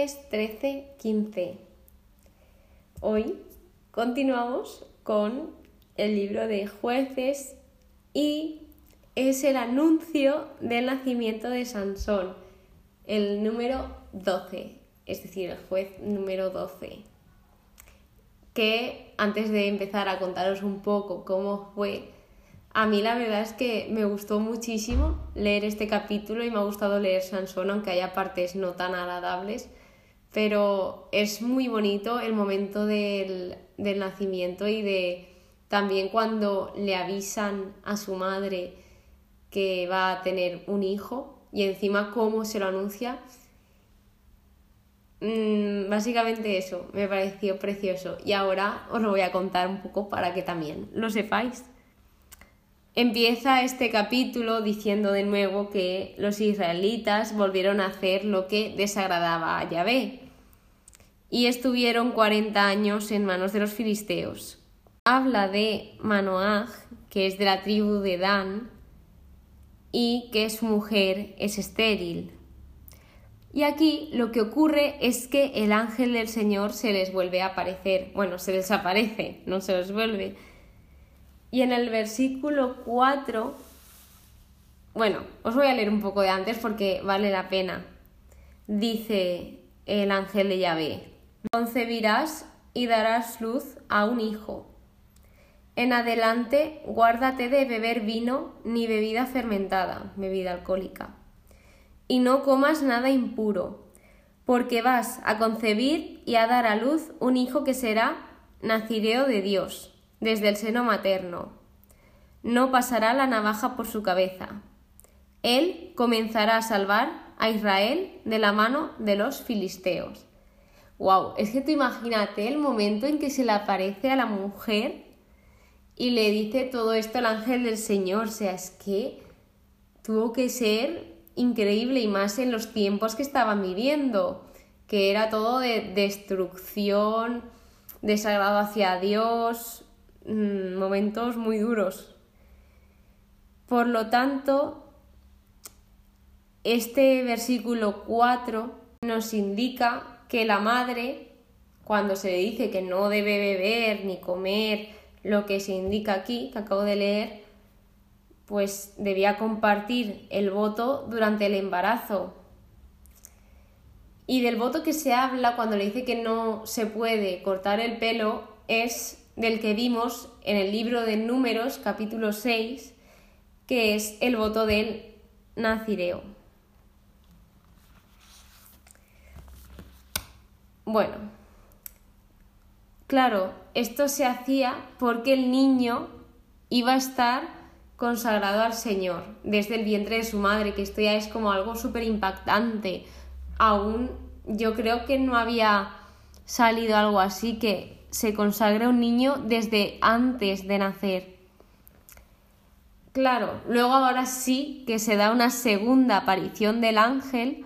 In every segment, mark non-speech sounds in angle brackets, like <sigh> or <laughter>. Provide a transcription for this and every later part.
Jueces 13, 15. Hoy continuamos con el libro de Jueces y es el anuncio del nacimiento de Sansón, el número 12, es decir, el juez número 12. Que antes de empezar a contaros un poco cómo fue a mí la verdad es que me gustó muchísimo leer este capítulo y me ha gustado leer Sansón, aunque haya partes no tan agradables, pero es muy bonito el momento del, del nacimiento y de también cuando le avisan a su madre que va a tener un hijo y encima cómo se lo anuncia. Mm, básicamente eso, me pareció precioso y ahora os lo voy a contar un poco para que también lo sepáis. Empieza este capítulo diciendo de nuevo que los israelitas volvieron a hacer lo que desagradaba a Yahvé y estuvieron 40 años en manos de los filisteos. Habla de Manoaj, que es de la tribu de Dan, y que su mujer es estéril. Y aquí lo que ocurre es que el ángel del Señor se les vuelve a aparecer. Bueno, se desaparece, no se les vuelve y en el versículo 4, bueno, os voy a leer un poco de antes porque vale la pena. Dice el ángel de Yahvé, concebirás y darás luz a un hijo. En adelante, guárdate de beber vino ni bebida fermentada, bebida alcohólica, y no comas nada impuro, porque vas a concebir y a dar a luz un hijo que será nacireo de Dios desde el seno materno. No pasará la navaja por su cabeza. Él comenzará a salvar a Israel de la mano de los filisteos. Wow, es que tú imagínate el momento en que se le aparece a la mujer y le dice todo esto al ángel del Señor. O sea, es que tuvo que ser increíble y más en los tiempos que estaban viviendo, que era todo de destrucción, desagrado hacia Dios, Mm, momentos muy duros. Por lo tanto, este versículo 4 nos indica que la madre, cuando se le dice que no debe beber ni comer lo que se indica aquí, que acabo de leer, pues debía compartir el voto durante el embarazo. Y del voto que se habla cuando le dice que no se puede cortar el pelo es del que vimos en el libro de Números capítulo 6, que es el voto del Nazireo. Bueno, claro, esto se hacía porque el niño iba a estar consagrado al Señor desde el vientre de su madre, que esto ya es como algo súper impactante. Aún yo creo que no había salido algo así que se consagra un niño desde antes de nacer. Claro, luego ahora sí que se da una segunda aparición del ángel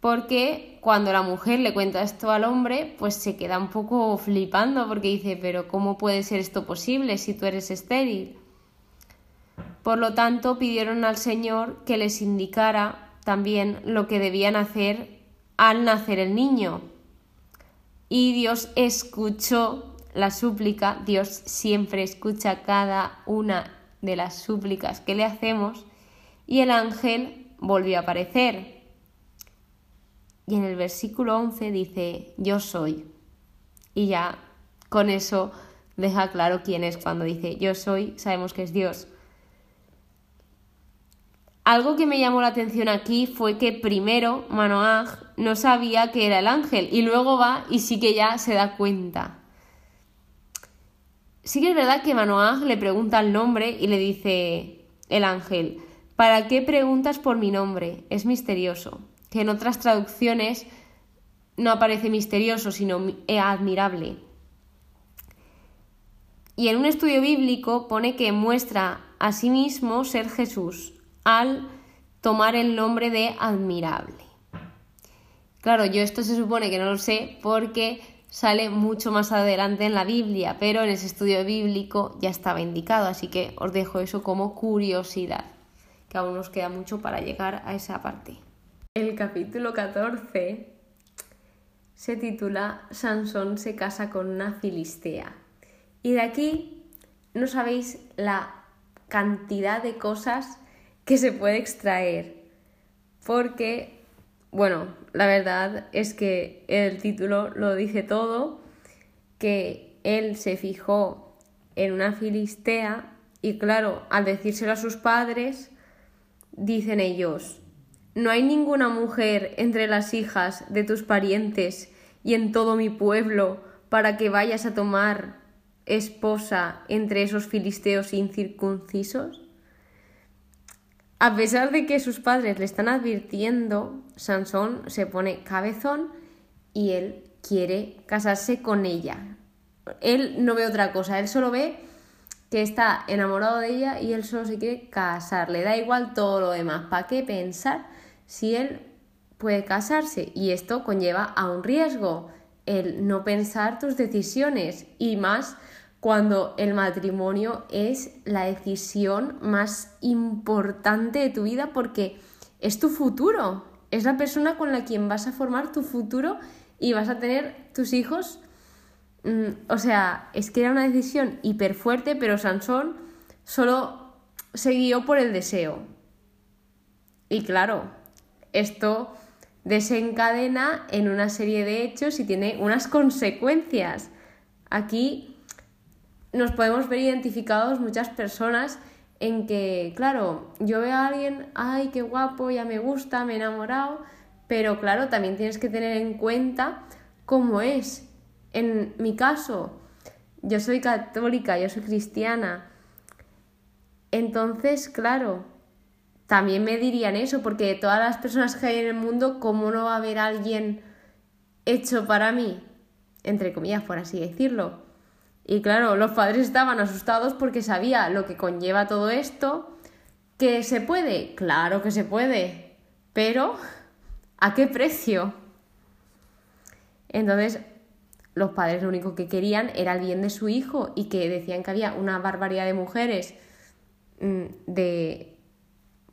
porque cuando la mujer le cuenta esto al hombre, pues se queda un poco flipando porque dice, pero ¿cómo puede ser esto posible si tú eres estéril? Por lo tanto, pidieron al Señor que les indicara también lo que debían hacer al nacer el niño. Y Dios escuchó la súplica, Dios siempre escucha cada una de las súplicas que le hacemos y el ángel volvió a aparecer. Y en el versículo 11 dice, yo soy. Y ya con eso deja claro quién es cuando dice, yo soy, sabemos que es Dios. Algo que me llamó la atención aquí fue que primero Manoaj no sabía que era el ángel y luego va y sí que ya se da cuenta. Sí que es verdad que Manoaj le pregunta el nombre y le dice el ángel, ¿para qué preguntas por mi nombre? Es misterioso. Que en otras traducciones no aparece misterioso, sino admirable. Y en un estudio bíblico pone que muestra a sí mismo ser Jesús, al tomar el nombre de admirable. Claro, yo esto se supone que no lo sé porque sale mucho más adelante en la Biblia, pero en ese estudio bíblico ya estaba indicado, así que os dejo eso como curiosidad, que aún nos queda mucho para llegar a esa parte. El capítulo 14 se titula Sansón se casa con una filistea. Y de aquí no sabéis la cantidad de cosas que se puede extraer. Porque, bueno, la verdad es que el título lo dice todo, que él se fijó en una filistea y claro, al decírselo a sus padres, dicen ellos, no hay ninguna mujer entre las hijas de tus parientes y en todo mi pueblo para que vayas a tomar esposa entre esos filisteos incircuncisos? A pesar de que sus padres le están advirtiendo, Sansón se pone cabezón y él quiere casarse con ella. Él no ve otra cosa, él solo ve que está enamorado de ella y él solo se quiere casar. Le da igual todo lo demás. ¿Para qué pensar si él puede casarse? Y esto conlleva a un riesgo, el no pensar tus decisiones y más cuando el matrimonio es la decisión más importante de tu vida porque es tu futuro, es la persona con la quien vas a formar tu futuro y vas a tener tus hijos. Mm, o sea, es que era una decisión hiper fuerte, pero Sansón solo se guió por el deseo. Y claro, esto desencadena en una serie de hechos y tiene unas consecuencias. Aquí nos podemos ver identificados muchas personas en que, claro, yo veo a alguien, ay, qué guapo, ya me gusta, me he enamorado, pero claro, también tienes que tener en cuenta cómo es. En mi caso, yo soy católica, yo soy cristiana. Entonces, claro, también me dirían eso, porque de todas las personas que hay en el mundo, ¿cómo no va a haber alguien hecho para mí? Entre comillas, por así decirlo. Y claro, los padres estaban asustados porque sabía lo que conlleva todo esto. ¿Que se puede? Claro que se puede. Pero, ¿a qué precio? Entonces, los padres lo único que querían era el bien de su hijo y que decían que había una barbaridad de mujeres mm, de,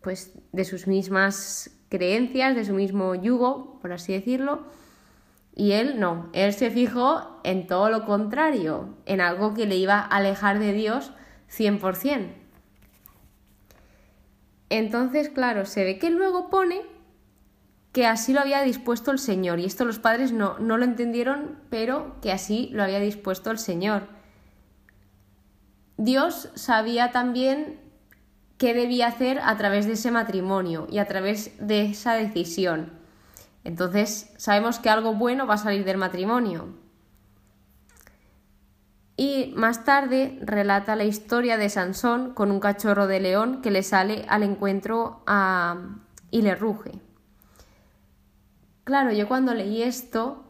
pues, de sus mismas creencias, de su mismo yugo, por así decirlo, y él no, él se fijó en todo lo contrario, en algo que le iba a alejar de Dios 100%. Entonces, claro, se ve que luego pone que así lo había dispuesto el Señor. Y esto los padres no, no lo entendieron, pero que así lo había dispuesto el Señor. Dios sabía también qué debía hacer a través de ese matrimonio y a través de esa decisión. Entonces sabemos que algo bueno va a salir del matrimonio. Y más tarde relata la historia de Sansón con un cachorro de león que le sale al encuentro y le ruge. Claro, yo cuando leí esto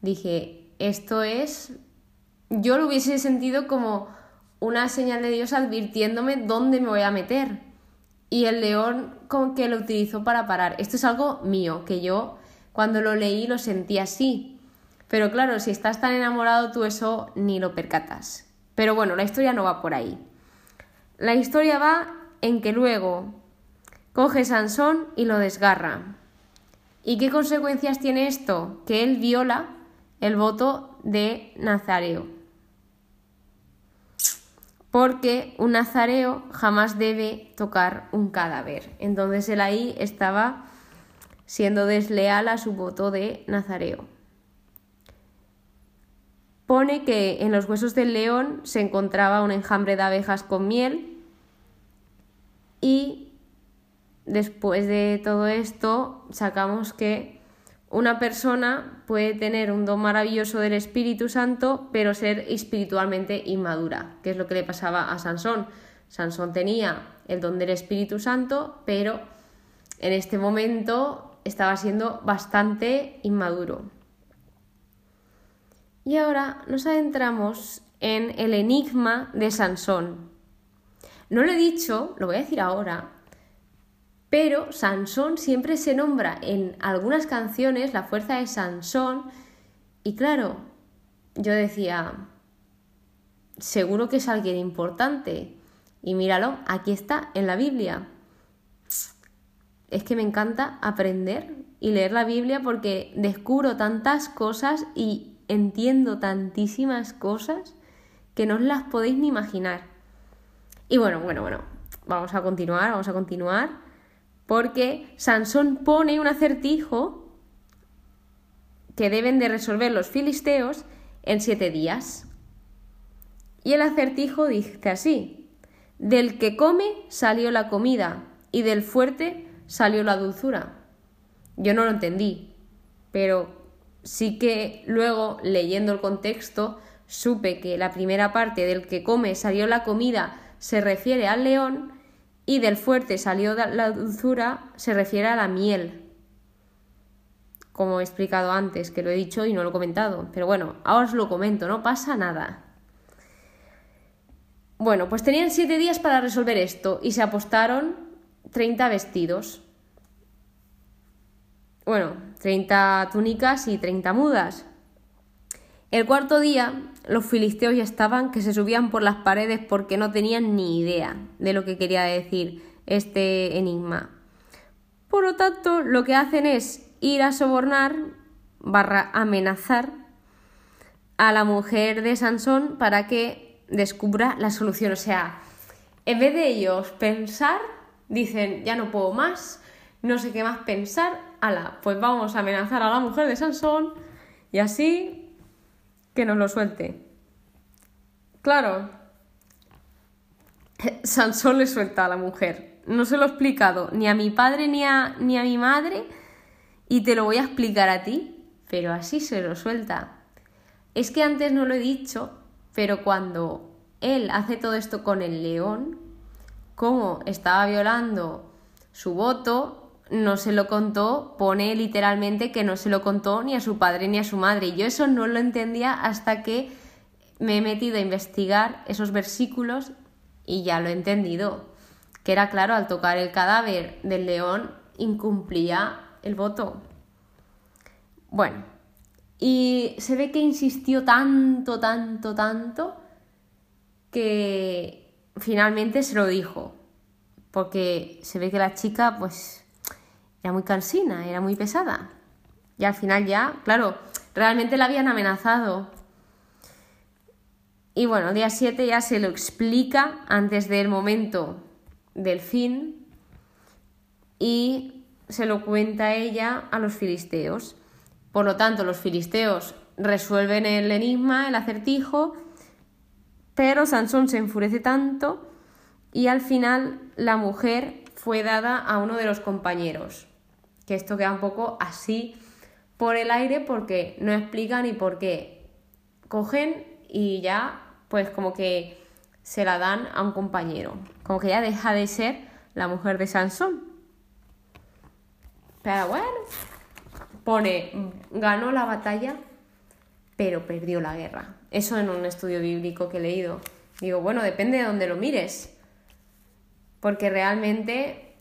dije, esto es, yo lo hubiese sentido como una señal de Dios advirtiéndome dónde me voy a meter. Y el león como que lo utilizó para parar. Esto es algo mío, que yo cuando lo leí lo sentí así. Pero claro, si estás tan enamorado tú eso ni lo percatas. Pero bueno, la historia no va por ahí. La historia va en que luego coge Sansón y lo desgarra. ¿Y qué consecuencias tiene esto? Que él viola el voto de Nazareo. Porque un nazareo jamás debe tocar un cadáver. Entonces él ahí estaba siendo desleal a su voto de Nazareo. Pone que en los huesos del león se encontraba un enjambre de abejas con miel y después de todo esto sacamos que una persona puede tener un don maravilloso del Espíritu Santo, pero ser espiritualmente inmadura, que es lo que le pasaba a Sansón. Sansón tenía el don del Espíritu Santo, pero en este momento estaba siendo bastante inmaduro. Y ahora nos adentramos en el enigma de Sansón. No lo he dicho, lo voy a decir ahora, pero Sansón siempre se nombra en algunas canciones la fuerza de Sansón y claro, yo decía, seguro que es alguien importante. Y míralo, aquí está en la Biblia es que me encanta aprender y leer la Biblia porque descubro tantas cosas y entiendo tantísimas cosas que no os las podéis ni imaginar. Y bueno, bueno, bueno, vamos a continuar, vamos a continuar, porque Sansón pone un acertijo que deben de resolver los filisteos en siete días. Y el acertijo dice así, del que come salió la comida y del fuerte salió la dulzura. Yo no lo entendí, pero sí que luego, leyendo el contexto, supe que la primera parte del que come salió la comida se refiere al león y del fuerte salió la dulzura se refiere a la miel. Como he explicado antes, que lo he dicho y no lo he comentado. Pero bueno, ahora os lo comento, no pasa nada. Bueno, pues tenían siete días para resolver esto y se apostaron 30 vestidos bueno, 30 túnicas y 30 mudas. El cuarto día, los filisteos ya estaban que se subían por las paredes porque no tenían ni idea de lo que quería decir este enigma. Por lo tanto, lo que hacen es ir a sobornar, barra amenazar a la mujer de Sansón para que descubra la solución. O sea, en vez de ellos pensar, dicen, ya no puedo más, no sé qué más pensar, ala, pues vamos a amenazar a la mujer de Sansón y así que nos lo suelte. Claro, <laughs> Sansón le suelta a la mujer. No se lo he explicado ni a mi padre ni a, ni a mi madre y te lo voy a explicar a ti, pero así se lo suelta. Es que antes no lo he dicho, pero cuando él hace todo esto con el león, como estaba violando su voto, no se lo contó, pone literalmente que no se lo contó ni a su padre ni a su madre. Yo eso no lo entendía hasta que me he metido a investigar esos versículos y ya lo he entendido. Que era claro, al tocar el cadáver del león incumplía el voto. Bueno, y se ve que insistió tanto, tanto, tanto que finalmente se lo dijo. Porque se ve que la chica, pues era muy cansina, era muy pesada. Y al final ya, claro, realmente la habían amenazado. Y bueno, día 7 ya se lo explica antes del momento del fin y se lo cuenta ella a los filisteos. Por lo tanto, los filisteos resuelven el enigma, el acertijo, pero Sansón se enfurece tanto y al final la mujer fue dada a uno de los compañeros que esto queda un poco así por el aire porque no explica ni por qué. Cogen y ya, pues como que se la dan a un compañero. Como que ya deja de ser la mujer de Sansón. Pero bueno, pone, ganó la batalla, pero perdió la guerra. Eso en un estudio bíblico que he leído. Digo, bueno, depende de dónde lo mires. Porque realmente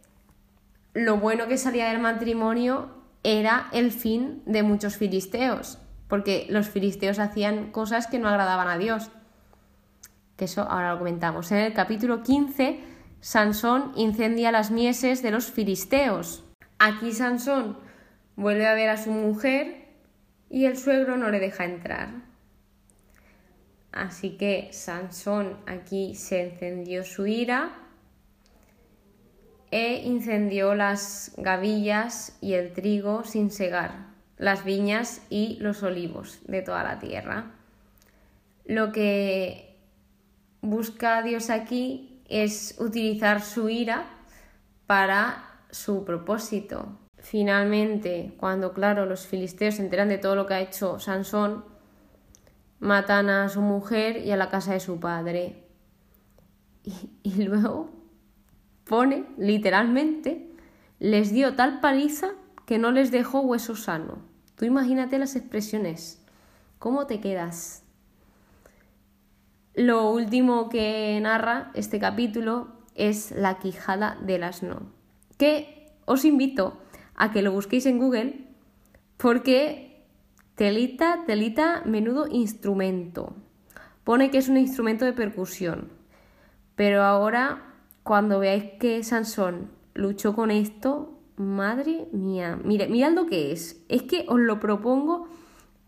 lo bueno que salía del matrimonio era el fin de muchos filisteos, porque los filisteos hacían cosas que no agradaban a Dios. Que eso ahora lo comentamos. En el capítulo 15, Sansón incendia las mieses de los filisteos. Aquí Sansón vuelve a ver a su mujer y el suegro no le deja entrar. Así que Sansón aquí se encendió su ira e incendió las gavillas y el trigo sin segar, las viñas y los olivos de toda la tierra. Lo que busca Dios aquí es utilizar su ira para su propósito. Finalmente, cuando claro los filisteos se enteran de todo lo que ha hecho Sansón, matan a su mujer y a la casa de su padre. Y, y luego pone literalmente, les dio tal paliza que no les dejó hueso sano. Tú imagínate las expresiones. ¿Cómo te quedas? Lo último que narra este capítulo es la quijada del asno, que os invito a que lo busquéis en Google porque telita, telita, menudo instrumento. Pone que es un instrumento de percusión, pero ahora cuando veáis que Sansón luchó con esto, Madre mía, mira, mirad lo que es. Es que os lo propongo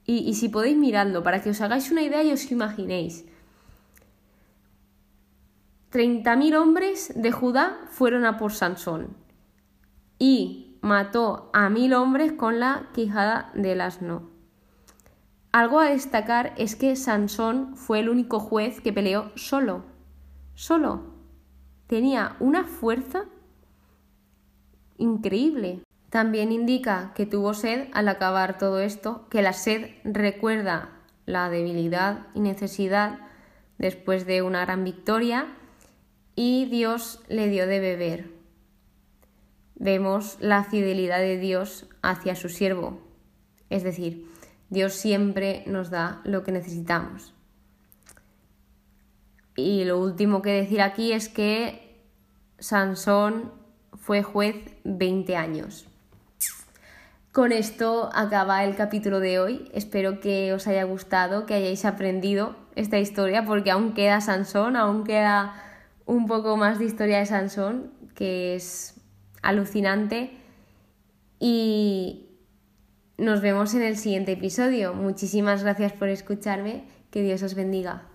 y, y si podéis miradlo para que os hagáis una idea y os imaginéis. 30.000 hombres de Judá fueron a por Sansón y mató a mil hombres con la quijada del asno. Algo a destacar es que Sansón fue el único juez que peleó solo. Solo. Tenía una fuerza increíble. También indica que tuvo sed al acabar todo esto, que la sed recuerda la debilidad y necesidad después de una gran victoria y Dios le dio de beber. Vemos la fidelidad de Dios hacia su siervo, es decir, Dios siempre nos da lo que necesitamos. Y lo último que decir aquí es que Sansón fue juez 20 años. Con esto acaba el capítulo de hoy. Espero que os haya gustado, que hayáis aprendido esta historia, porque aún queda Sansón, aún queda un poco más de historia de Sansón, que es alucinante. Y nos vemos en el siguiente episodio. Muchísimas gracias por escucharme. Que Dios os bendiga.